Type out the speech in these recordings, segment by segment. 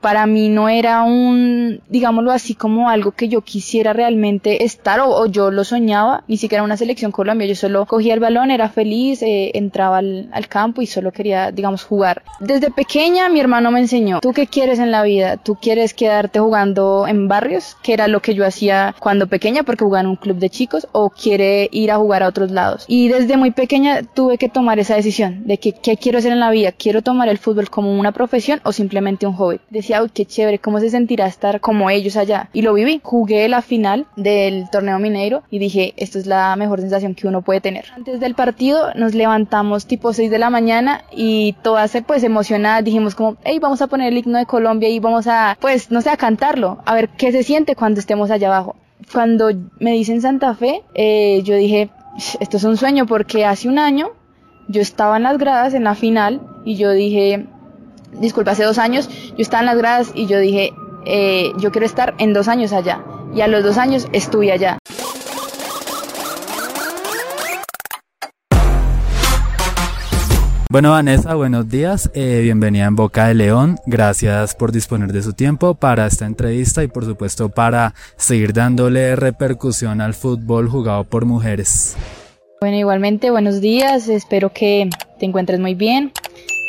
para mí no era un, digámoslo así, como algo que yo quisiera realmente estar o, yo lo soñaba, ni siquiera una selección Colombia, yo solo cogía el balón, era feliz, eh, entraba al, campo y solo quería, digamos, jugar. Desde pequeña mi hermano me enseñó, ¿tú qué quieres en la vida? ¿Tú quieres quedarte jugando en barrios? Que era lo que yo hacía cuando pequeña porque jugaba en un club de chicos o quiere ir a jugar a otros lados. Y desde muy pequeña tuve que tomar esa decisión de que, qué quiero hacer en la vida, quiero tomar el fútbol como una profesión o simplemente un hobby uy, qué chévere, cómo se sentirá estar como ellos allá. Y lo viví. Jugué la final del torneo mineiro y dije, esto es la mejor sensación que uno puede tener. Antes del partido nos levantamos tipo 6 de la mañana y todas pues emocionadas dijimos como, hey, vamos a poner el himno de Colombia y vamos a, pues, no sé, a cantarlo, a ver qué se siente cuando estemos allá abajo. Cuando me dicen Santa Fe, eh, yo dije, esto es un sueño porque hace un año yo estaba en las gradas en la final y yo dije, disculpa, hace dos años, yo estaba en las gradas y yo dije, eh, yo quiero estar en dos años allá. Y a los dos años estuve allá. Bueno, Vanessa, buenos días. Eh, bienvenida en Boca de León. Gracias por disponer de su tiempo para esta entrevista y por supuesto para seguir dándole repercusión al fútbol jugado por mujeres. Bueno, igualmente, buenos días. Espero que te encuentres muy bien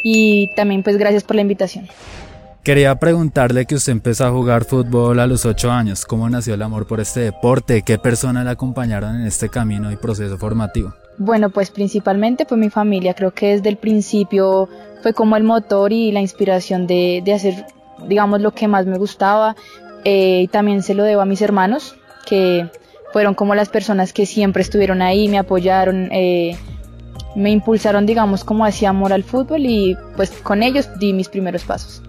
y también pues gracias por la invitación. Quería preguntarle que usted empezó a jugar fútbol a los 8 años. ¿Cómo nació el amor por este deporte? ¿Qué personas le acompañaron en este camino y proceso formativo? Bueno, pues principalmente fue mi familia. Creo que desde el principio fue como el motor y la inspiración de, de hacer, digamos, lo que más me gustaba. Eh, y también se lo debo a mis hermanos, que fueron como las personas que siempre estuvieron ahí, me apoyaron. Eh, me impulsaron, digamos, como hacia amor al fútbol y pues con ellos di mis primeros pasos.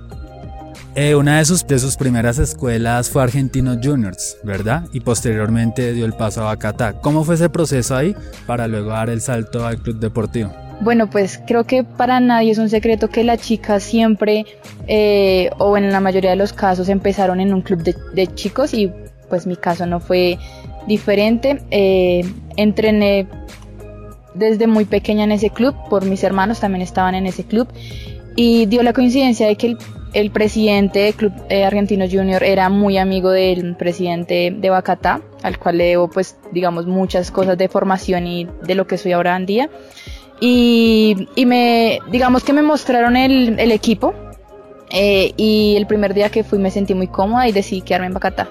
Eh, una de sus, de sus primeras escuelas fue Argentinos Juniors, ¿verdad? Y posteriormente dio el paso a Bacatá. ¿Cómo fue ese proceso ahí para luego dar el salto al club deportivo? Bueno, pues creo que para nadie es un secreto que las chicas siempre, eh, o en la mayoría de los casos, empezaron en un club de, chicos y pues mi caso no fue diferente. Eh, entrené desde muy pequeña en ese club, por mis hermanos también estaban en ese club, y dio la coincidencia de que el, presidente del Club eh, Argentino Junior era muy amigo del presidente de Bacatá, al cual le debo pues digamos muchas cosas de formación y de lo que soy ahora en día. Y, me, digamos que me mostraron el, equipo eh, y el primer día que fui me sentí muy cómoda y decidí quedarme en Bacatá.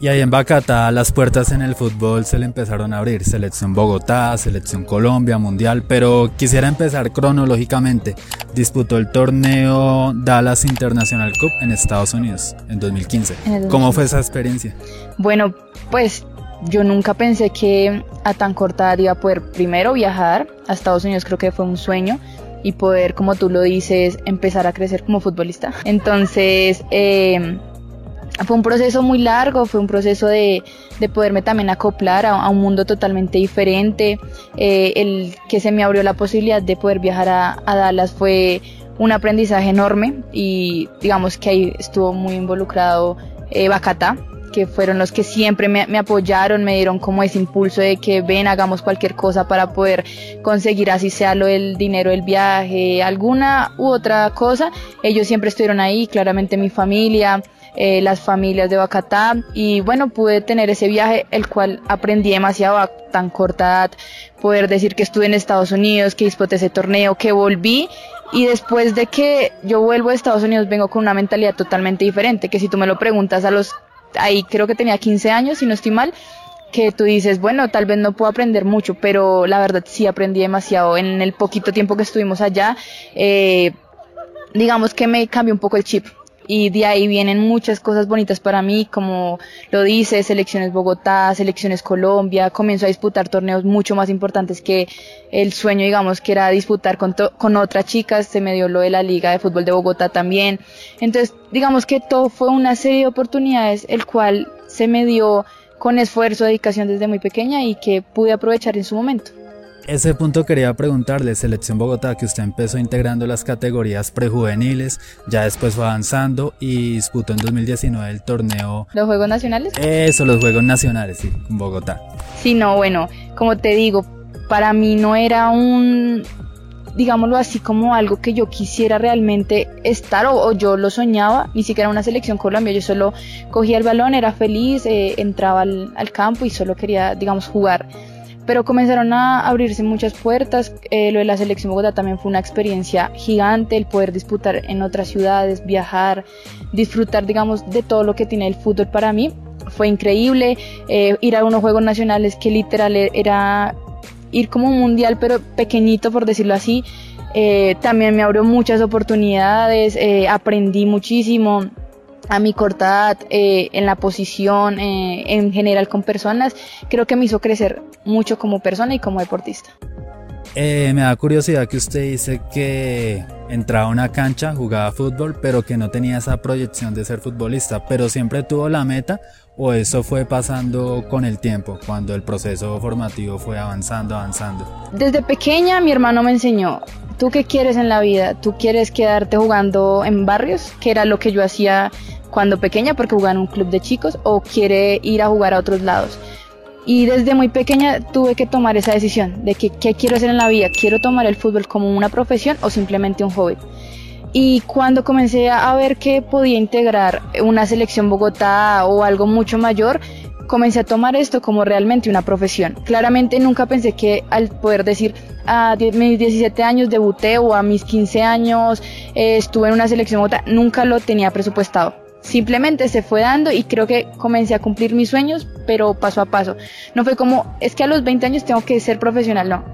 Y ahí en Bacatá las puertas en el fútbol se le empezaron a abrir. Selección Bogotá, Selección Colombia, Mundial. Pero quisiera empezar cronológicamente. Disputó el torneo Dallas International Cup en Estados Unidos en 2015. ¿Cómo fue esa experiencia? Bueno, pues yo nunca pensé que a tan corta edad iba a poder primero viajar a Estados Unidos. Creo que fue un sueño y poder, como tú lo dices, empezar a crecer como futbolista. Entonces, eh, fue un proceso muy largo, fue un proceso de, de poderme también acoplar a, un mundo totalmente diferente. Eh, el que se me abrió la posibilidad de poder viajar a, Dallas fue un aprendizaje enorme y digamos que ahí estuvo muy involucrado eh, Bacata, que fueron los que siempre me, me, apoyaron, me dieron como ese impulso de que ven, hagamos cualquier cosa para poder conseguir así sea lo del dinero del viaje, alguna u otra cosa. Ellos siempre estuvieron ahí, claramente mi familia, eh, las familias de Bacatá. Y bueno, pude tener ese viaje, el cual aprendí demasiado a tan corta edad, poder decir que estuve en Estados Unidos, que disputé ese torneo, que volví. Y después de que yo vuelvo a Estados Unidos vengo con una mentalidad totalmente diferente, que si tú me lo preguntas a los, ahí creo que tenía 15 años, si no estoy mal, que tú dices, bueno, tal vez no puedo aprender mucho, pero la verdad sí aprendí demasiado. En el poquito tiempo que estuvimos allá. Eh, digamos que me cambió un poco el chip y de ahí vienen muchas cosas bonitas para mí, como lo dice, selecciones Bogotá, selecciones Colombia, comienzo a disputar torneos mucho más importantes que el sueño, digamos, que era disputar con, con otras chicas, se me dio lo de la Liga de Fútbol de Bogotá también. Entonces, digamos que todo fue una serie de oportunidades, el cual se me dio con esfuerzo, dedicación desde muy pequeña y que pude aprovechar en su momento. Ese punto quería preguntarle, Selección Bogotá, que usted empezó integrando las categorías prejuveniles, ya después fue avanzando y disputó en 2019 el torneo... ¿Los Juegos Nacionales? Eso, los Juegos Nacionales, sí, en Bogotá. Sí, no, bueno, como te digo, para mí no era un digámoslo así, como algo que yo quisiera realmente estar o, yo lo soñaba, ni siquiera una selección Colombia, yo solo cogía el balón, era feliz, eh, entraba al, campo y solo quería, digamos, jugar. Pero comenzaron a abrirse muchas puertas, eh, lo de la selección Bogotá también fue una experiencia gigante, el poder disputar en otras ciudades, viajar, disfrutar, digamos, de todo lo que tiene el fútbol para mí. Fue increíble eh, ir a unos Juegos Nacionales que literal era ir como un mundial, pero pequeñito, por decirlo así. Eh, también me abrió muchas oportunidades, eh, aprendí muchísimo a mi corta edad, eh, en la posición, en general con personas, creo que me hizo crecer mucho como persona y como deportista. Me da curiosidad que usted dice que entraba a una cancha, jugaba fútbol, pero que no tenía esa proyección de ser futbolista, pero siempre tuvo la meta o eso fue pasando con el tiempo, cuando el proceso formativo fue avanzando, avanzando? Desde pequeña mi hermano me enseñó, ¿tú qué quieres en la vida? ¿Tú quieres quedarte jugando en barrios? Que era lo que yo hacía cuando pequeña porque jugaba en un club de chicos o quiere ir a jugar a otros lados. Y desde muy pequeña tuve que tomar esa decisión de que, qué quiero hacer en la vida. ¿Quiero tomar el fútbol como una profesión o simplemente un hobby? Y cuando comencé a ver que podía integrar una selección Bogotá o algo mucho mayor, comencé a tomar esto como realmente una profesión. Claramente nunca pensé que al poder decir a mis 17 años debuté o a mis 15 años eh, estuve en una selección Bogotá, nunca lo tenía presupuestado. Simplemente se fue dando y creo que comencé a cumplir mis sueños, pero paso a paso. No fue como, es que a los 20 años tengo que ser profesional, no.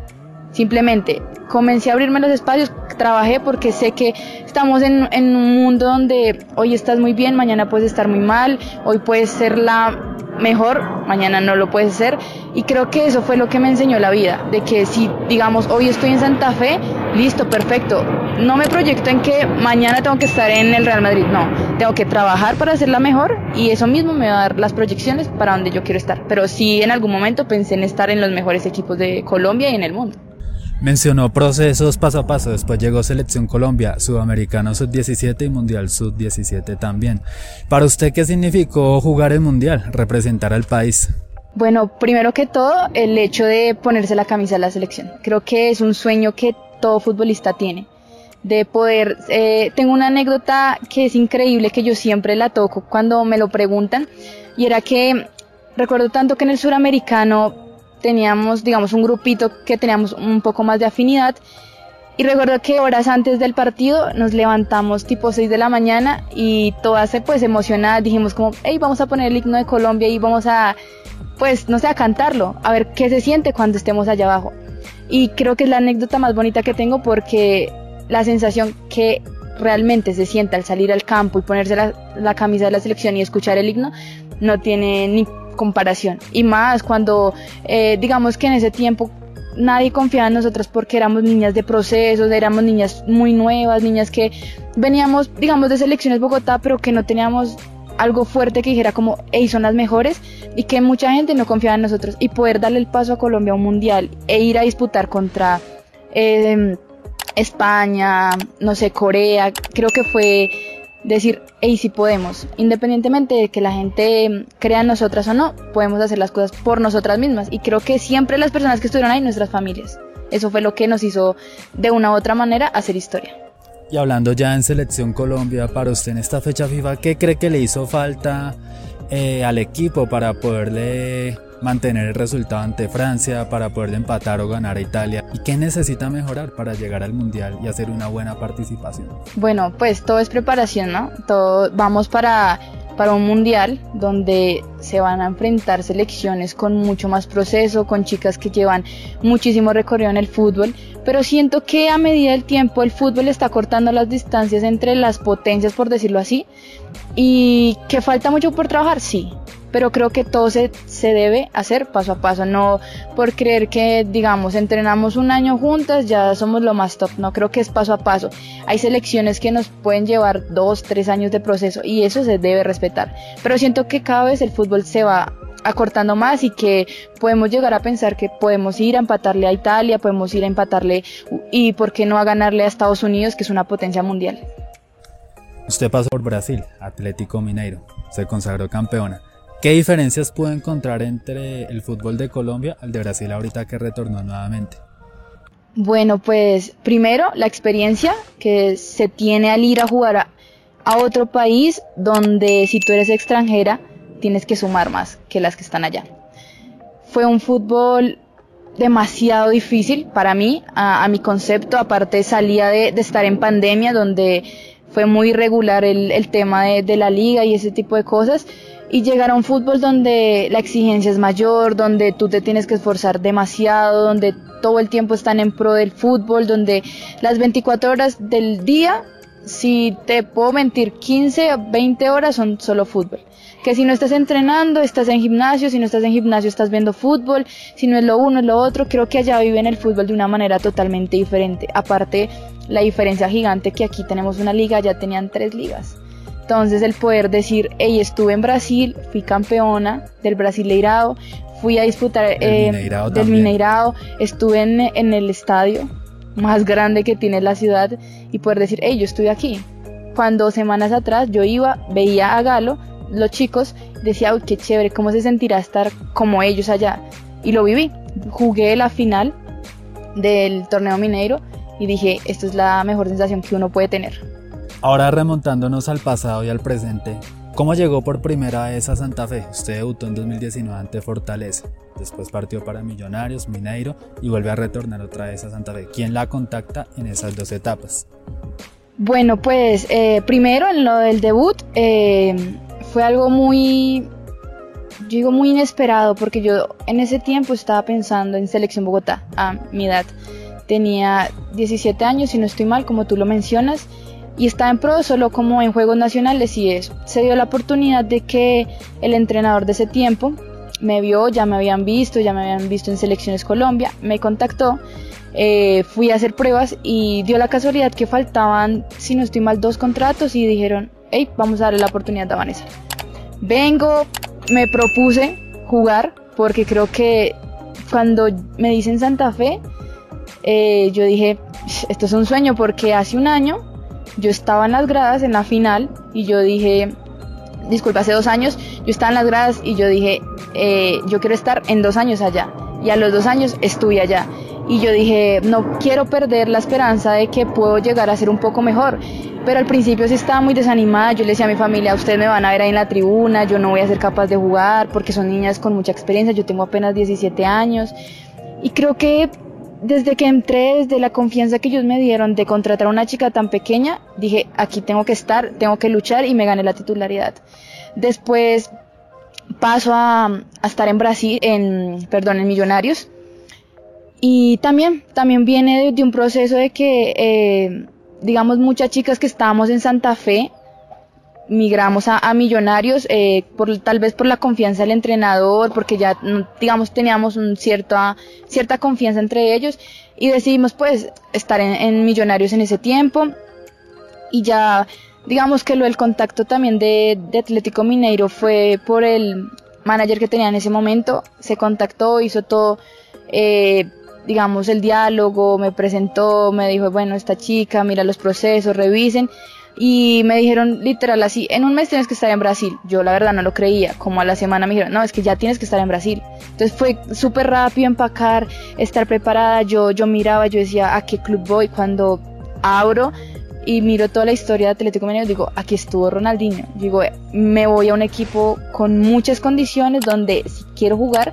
Simplemente comencé a abrirme los espacios, trabajé porque sé que estamos en, en, un mundo donde hoy estás muy bien, mañana puedes estar muy mal, hoy puedes ser la mejor, mañana no lo puedes ser. Y creo que eso fue lo que me enseñó la vida, de que si digamos hoy estoy en Santa Fe, listo, perfecto. No me proyecto en que mañana tengo que estar en el Real Madrid, no, tengo que trabajar para ser la mejor y eso mismo me va a dar las proyecciones para donde yo quiero estar. Pero sí en algún momento pensé en estar en los mejores equipos de Colombia y en el mundo. Mencionó procesos paso a paso, después llegó Selección Colombia, Sudamericano Sub-17 y Mundial Sub-17 también. Para usted, ¿qué significó jugar el Mundial, representar al país? Bueno, primero que todo, el hecho de ponerse la camisa de la selección. Creo que es un sueño que todo futbolista tiene. De poder, eh, tengo una anécdota que es increíble, que yo siempre la toco cuando me lo preguntan, y era que recuerdo tanto que en el suramericano teníamos, digamos, un grupito que teníamos un poco más de afinidad. Y recuerdo que horas antes del partido nos levantamos tipo 6 de la mañana y todas pues emocionadas dijimos como, hey, vamos a poner el himno de Colombia y vamos a, pues, no sé, a cantarlo, a ver qué se siente cuando estemos allá abajo. Y creo que es la anécdota más bonita que tengo porque la sensación que realmente se siente al salir al campo y ponerse la, la camisa de la selección y escuchar el himno no tiene ni comparación. Y más cuando, eh, digamos que en ese tiempo nadie confiaba en nosotros porque éramos niñas de procesos, éramos niñas muy nuevas, niñas que veníamos, digamos, de selecciones Bogotá, pero que no teníamos algo fuerte que dijera como, hey, son las mejores, y que mucha gente no confiaba en nosotros. Y poder darle el paso a Colombia a un mundial e ir a disputar contra eh, España, no sé, Corea, creo que fue decir, hey, si podemos, independientemente de que la gente crea en nosotras o no, podemos hacer las cosas por nosotras mismas. Y creo que siempre las personas que estuvieron ahí, nuestras familias. Eso fue lo que nos hizo de una u otra manera hacer historia. Y hablando ya en Selección Colombia, para usted en esta fecha FIFA, ¿qué cree que le hizo falta eh, al equipo para poderle mantener el resultado ante Francia, para poder empatar o ganar a Italia? ¿Y qué necesita mejorar para llegar al Mundial y hacer una buena participación? Bueno, pues todo es preparación, ¿no? Todo, vamos para, para un Mundial donde se van a enfrentar selecciones con mucho más proceso, con chicas que llevan muchísimo recorrido en el fútbol, pero siento que a medida del tiempo el fútbol está cortando las distancias entre las potencias, por decirlo así, y que falta mucho por trabajar, sí, pero creo que todo se, se, debe hacer paso a paso, no por creer que, digamos, entrenamos un año juntas, ya somos lo más top, no creo que es paso a paso. Hay selecciones que nos pueden llevar dos, tres años de proceso y eso se debe respetar, pero siento que cada vez el fútbol se va acortando más y que podemos llegar a pensar que podemos ir a empatarle a Italia, podemos ir a empatarle y por qué no a ganarle a Estados Unidos, que es una potencia mundial. Usted pasó por Brasil, Atlético Mineiro, se consagró campeona. ¿Qué diferencias puede encontrar entre el fútbol de Colombia al de Brasil ahorita que retornó nuevamente? Bueno, pues primero la experiencia que se tiene al ir a jugar a, otro país donde si tú eres extranjera tienes que sumar más que las que están allá. Fue un fútbol demasiado difícil para mí, a, mi concepto, aparte salía de, de, estar en pandemia donde fue muy irregular el, tema de, la liga y ese tipo de cosas, y llegar a un fútbol donde la exigencia es mayor, donde tú te tienes que esforzar demasiado, donde todo el tiempo están en pro del fútbol, donde las 24 horas del día, si te puedo mentir, 15 o 20 horas son solo fútbol que si no estás entrenando, estás en gimnasio, si no estás en gimnasio, estás viendo fútbol, si no es lo uno, es lo otro, creo que allá viven el fútbol de una manera totalmente diferente. Aparte, la diferencia gigante que aquí tenemos una liga, ya tenían tres ligas. Entonces el poder decir, hey, estuve en Brasil, fui campeona del Brasileirado, fui a disputar eh, Mineirado del Mineirado, estuve en, en el estadio más grande que tiene la ciudad y poder decir, hey, yo estuve aquí. Cuando semanas atrás yo iba, veía a Galo, los chicos, decía, uy, qué chévere, cómo se sentirá estar como ellos allá. Y lo viví. Jugué la final del torneo mineiro y dije, esto es la mejor sensación que uno puede tener. Ahora remontándonos al pasado y al presente, ¿cómo llegó por primera vez a Santa Fe? Usted debutó en 2019 ante Fortaleza, después partió para Millonarios, Mineiro y vuelve a retornar otra vez a Santa Fe. ¿Quién la contacta en esas dos etapas? Bueno, pues eh, primero en lo del debut, eh, fue algo muy, yo digo muy inesperado, porque yo en ese tiempo estaba pensando en Selección Bogotá, a mi edad. Tenía 17 años, si no estoy mal, como tú lo mencionas, y estaba en pro solo como en Juegos Nacionales y eso. Se dio la oportunidad de que el entrenador de ese tiempo me vio, ya me habían visto, ya me habían visto en Selecciones Colombia, me contactó, eh, fui a hacer pruebas y dio la casualidad que faltaban, si no estoy mal, dos contratos y dijeron, hey, vamos a darle la oportunidad a Vanessa. Vengo, me propuse jugar porque creo que cuando me dicen Santa Fe, eh, yo dije, esto es un sueño porque hace un año yo estaba en las gradas en la final y yo dije, disculpa, hace dos años yo estaba en las gradas y yo dije, eh, yo quiero estar en dos años allá. Y a los dos años estuve allá. Y yo dije, no quiero perder la esperanza de que puedo llegar a ser un poco mejor. Pero al principio sí estaba muy desanimada, yo le decía a mi familia, ustedes me van a ver ahí en la tribuna, yo no voy a ser capaz de jugar porque son niñas con mucha experiencia, yo tengo apenas 17 años. Y creo que desde que entré, desde la confianza que ellos me dieron de contratar a una chica tan pequeña, dije, aquí tengo que estar, tengo que luchar y me gané la titularidad. Después paso a, estar en Brasil, en, perdón, en Millonarios. Y también, también viene de, de un proceso de que eh, digamos, muchas chicas que estábamos en Santa Fe, migramos a, Millonarios, eh, por, tal vez por la confianza del entrenador, porque ya, digamos, teníamos un cierta, cierta confianza entre ellos y decidimos pues estar en, en Millonarios en ese tiempo y ya, digamos que lo del contacto también de, de Atlético Mineiro fue por el manager que tenía en ese momento, se contactó, hizo todo, eh, digamos, el diálogo, me presentó, me dijo, bueno, esta chica, mira los procesos, revisen. Y me dijeron literal así, en un mes tienes que estar en Brasil. Yo la verdad no lo creía. Como a la semana me dijeron, no, es que ya tienes que estar en Brasil. Entonces fue súper rápido empacar, estar preparada. Yo, yo miraba, yo decía, ¿a qué club voy? Cuando abro y miro toda la historia de Atlético Mineiro, digo, aquí estuvo Ronaldinho. Digo, me voy a un equipo con muchas condiciones donde si quiero jugar,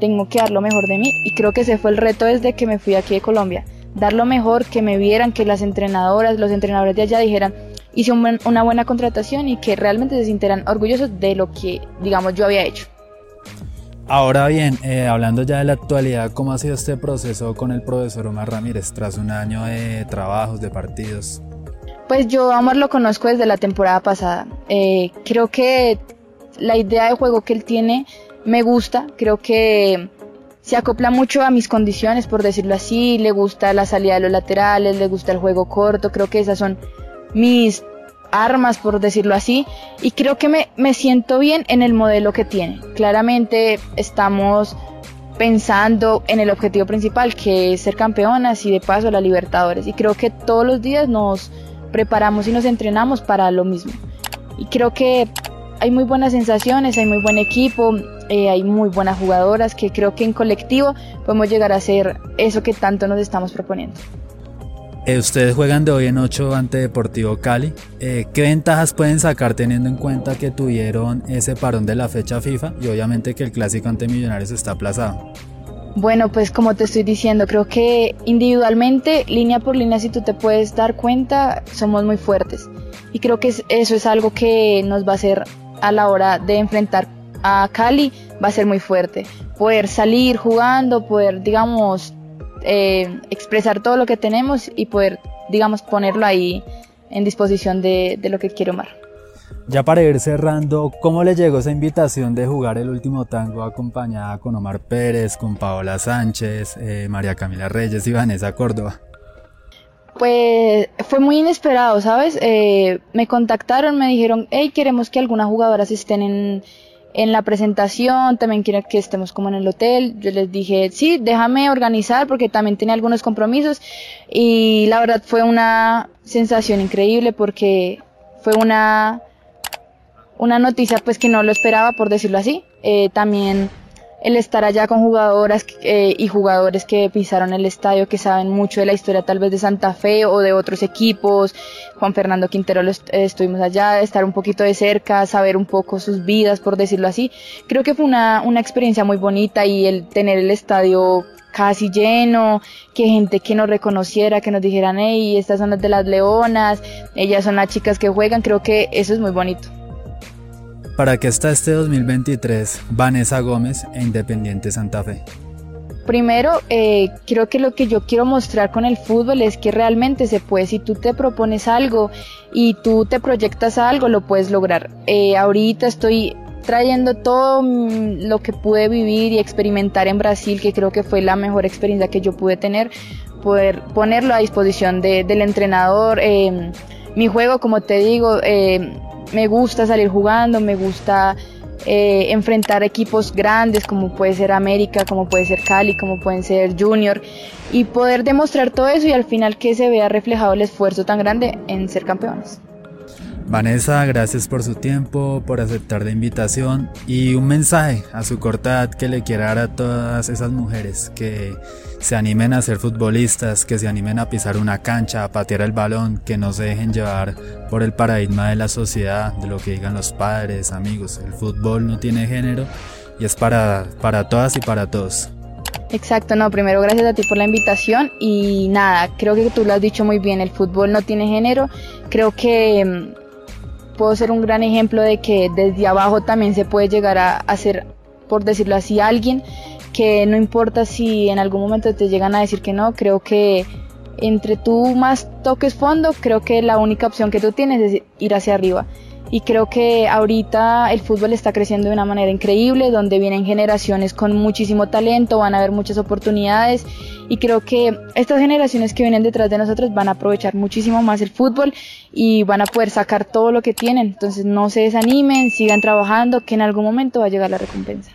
tengo que dar lo mejor de mí y creo que ese fue el reto desde que me fui aquí de Colombia, dar lo mejor, que me vieran, que las entrenadoras, los entrenadores de allá dijeran, hice una buena contratación y que realmente se sintieran orgullosos de lo que, digamos, yo había hecho. Ahora bien, eh, hablando ya de la actualidad, ¿cómo ha sido este proceso con el profesor Omar Ramírez tras un año de trabajos, de partidos? Pues yo a Omar lo conozco desde la temporada pasada. Eh, creo que la idea de juego que él tiene me gusta, creo que se acopla mucho a mis condiciones, por decirlo así, le gusta la salida de los laterales, le gusta el juego corto, creo que esas son mis armas, por decirlo así, y creo que me, me siento bien en el modelo que tiene. Claramente estamos pensando en el objetivo principal, que es ser campeonas y de paso la Libertadores, y creo que todos los días nos preparamos y nos entrenamos para lo mismo. Y creo que hay muy buenas sensaciones, hay muy buen equipo, eh, hay muy buenas jugadoras que creo que en colectivo podemos llegar a hacer eso que tanto nos estamos proponiendo. Eh, ustedes juegan de hoy en 8 ante Deportivo Cali. Eh, ¿Qué ventajas pueden sacar teniendo en cuenta que tuvieron ese parón de la fecha FIFA y obviamente que el clásico ante Millonarios está aplazado? Bueno, pues como te estoy diciendo, creo que individualmente, línea por línea, si tú te puedes dar cuenta, somos muy fuertes. Y creo que eso es algo que nos va a hacer a la hora de enfrentar a Cali, va a ser muy fuerte. Poder salir jugando, poder, digamos, eh, expresar todo lo que tenemos y poder, digamos, ponerlo ahí en disposición de, lo que quiere Omar. Ya para ir cerrando, ¿cómo le llegó esa invitación de jugar el último tango acompañada con Omar Pérez, con Paola Sánchez, eh, María Camila Reyes y Vanessa Córdoba? Pues fue muy inesperado, ¿sabes? Eh, me contactaron, me dijeron, hey, queremos que algunas jugadoras estén en, en la presentación, también quieren que estemos como en el hotel. Yo les dije, sí, déjame organizar porque también tenía algunos compromisos y la verdad fue una sensación increíble porque fue una, una noticia pues que no lo esperaba por decirlo así. Eh, también el estar allá con jugadoras eh, y jugadores que pisaron el estadio, que saben mucho de la historia tal vez de Santa Fe o de otros equipos. Juan Fernando Quintero lo estuvimos allá, estar un poquito de cerca, saber un poco sus vidas, por decirlo así. Creo que fue una, una experiencia muy bonita y el tener el estadio casi lleno, que gente que nos reconociera, que nos dijeran, hey, estas son las de las leonas, ellas son las chicas que juegan, creo que eso es muy bonito. ¿Para qué está este 2023 Vanessa Gómez e Independiente Santa Fe? Primero, eh, creo que lo que yo quiero mostrar con el fútbol es que realmente se puede, si tú te propones algo y tú te proyectas algo, lo puedes lograr. Eh, ahorita estoy trayendo todo mm, lo que pude vivir y experimentar en Brasil, que creo que fue la mejor experiencia que yo pude tener, poder ponerlo a disposición del entrenador. Eh, mi juego, como te digo, me gusta salir jugando, me gusta eh, enfrentar equipos grandes como puede ser América, como puede ser Cali, como pueden ser Junior y poder demostrar todo eso y al final que se vea reflejado el esfuerzo tan grande en ser campeones. Vanessa, gracias por su tiempo, por aceptar la invitación y un mensaje a su cortad que le quiera dar a todas esas mujeres que se animen a ser futbolistas, que se animen a pisar una cancha, a patear el balón, que no se dejen llevar por el paradigma de la sociedad, de lo que digan los padres, amigos. El fútbol no tiene género y es para, para todas y para todos. Exacto, no, primero gracias a ti por la invitación y nada, creo que tú lo has dicho muy bien, el fútbol no tiene género, creo que mm, puedo ser un gran ejemplo de que desde abajo también se puede llegar a, ser, por decirlo así, alguien que no importa si en algún momento te llegan a decir que no, creo que entre tú más toques fondo, creo que la única opción que tú tienes es ir hacia arriba y creo que ahorita el fútbol está creciendo de una manera increíble, donde vienen generaciones con muchísimo talento, van a haber muchas oportunidades y creo que estas generaciones que vienen detrás de nosotros van a aprovechar muchísimo más el fútbol y van a poder sacar todo lo que tienen. Entonces no se desanimen, sigan trabajando, que en algún momento va a llegar la recompensa.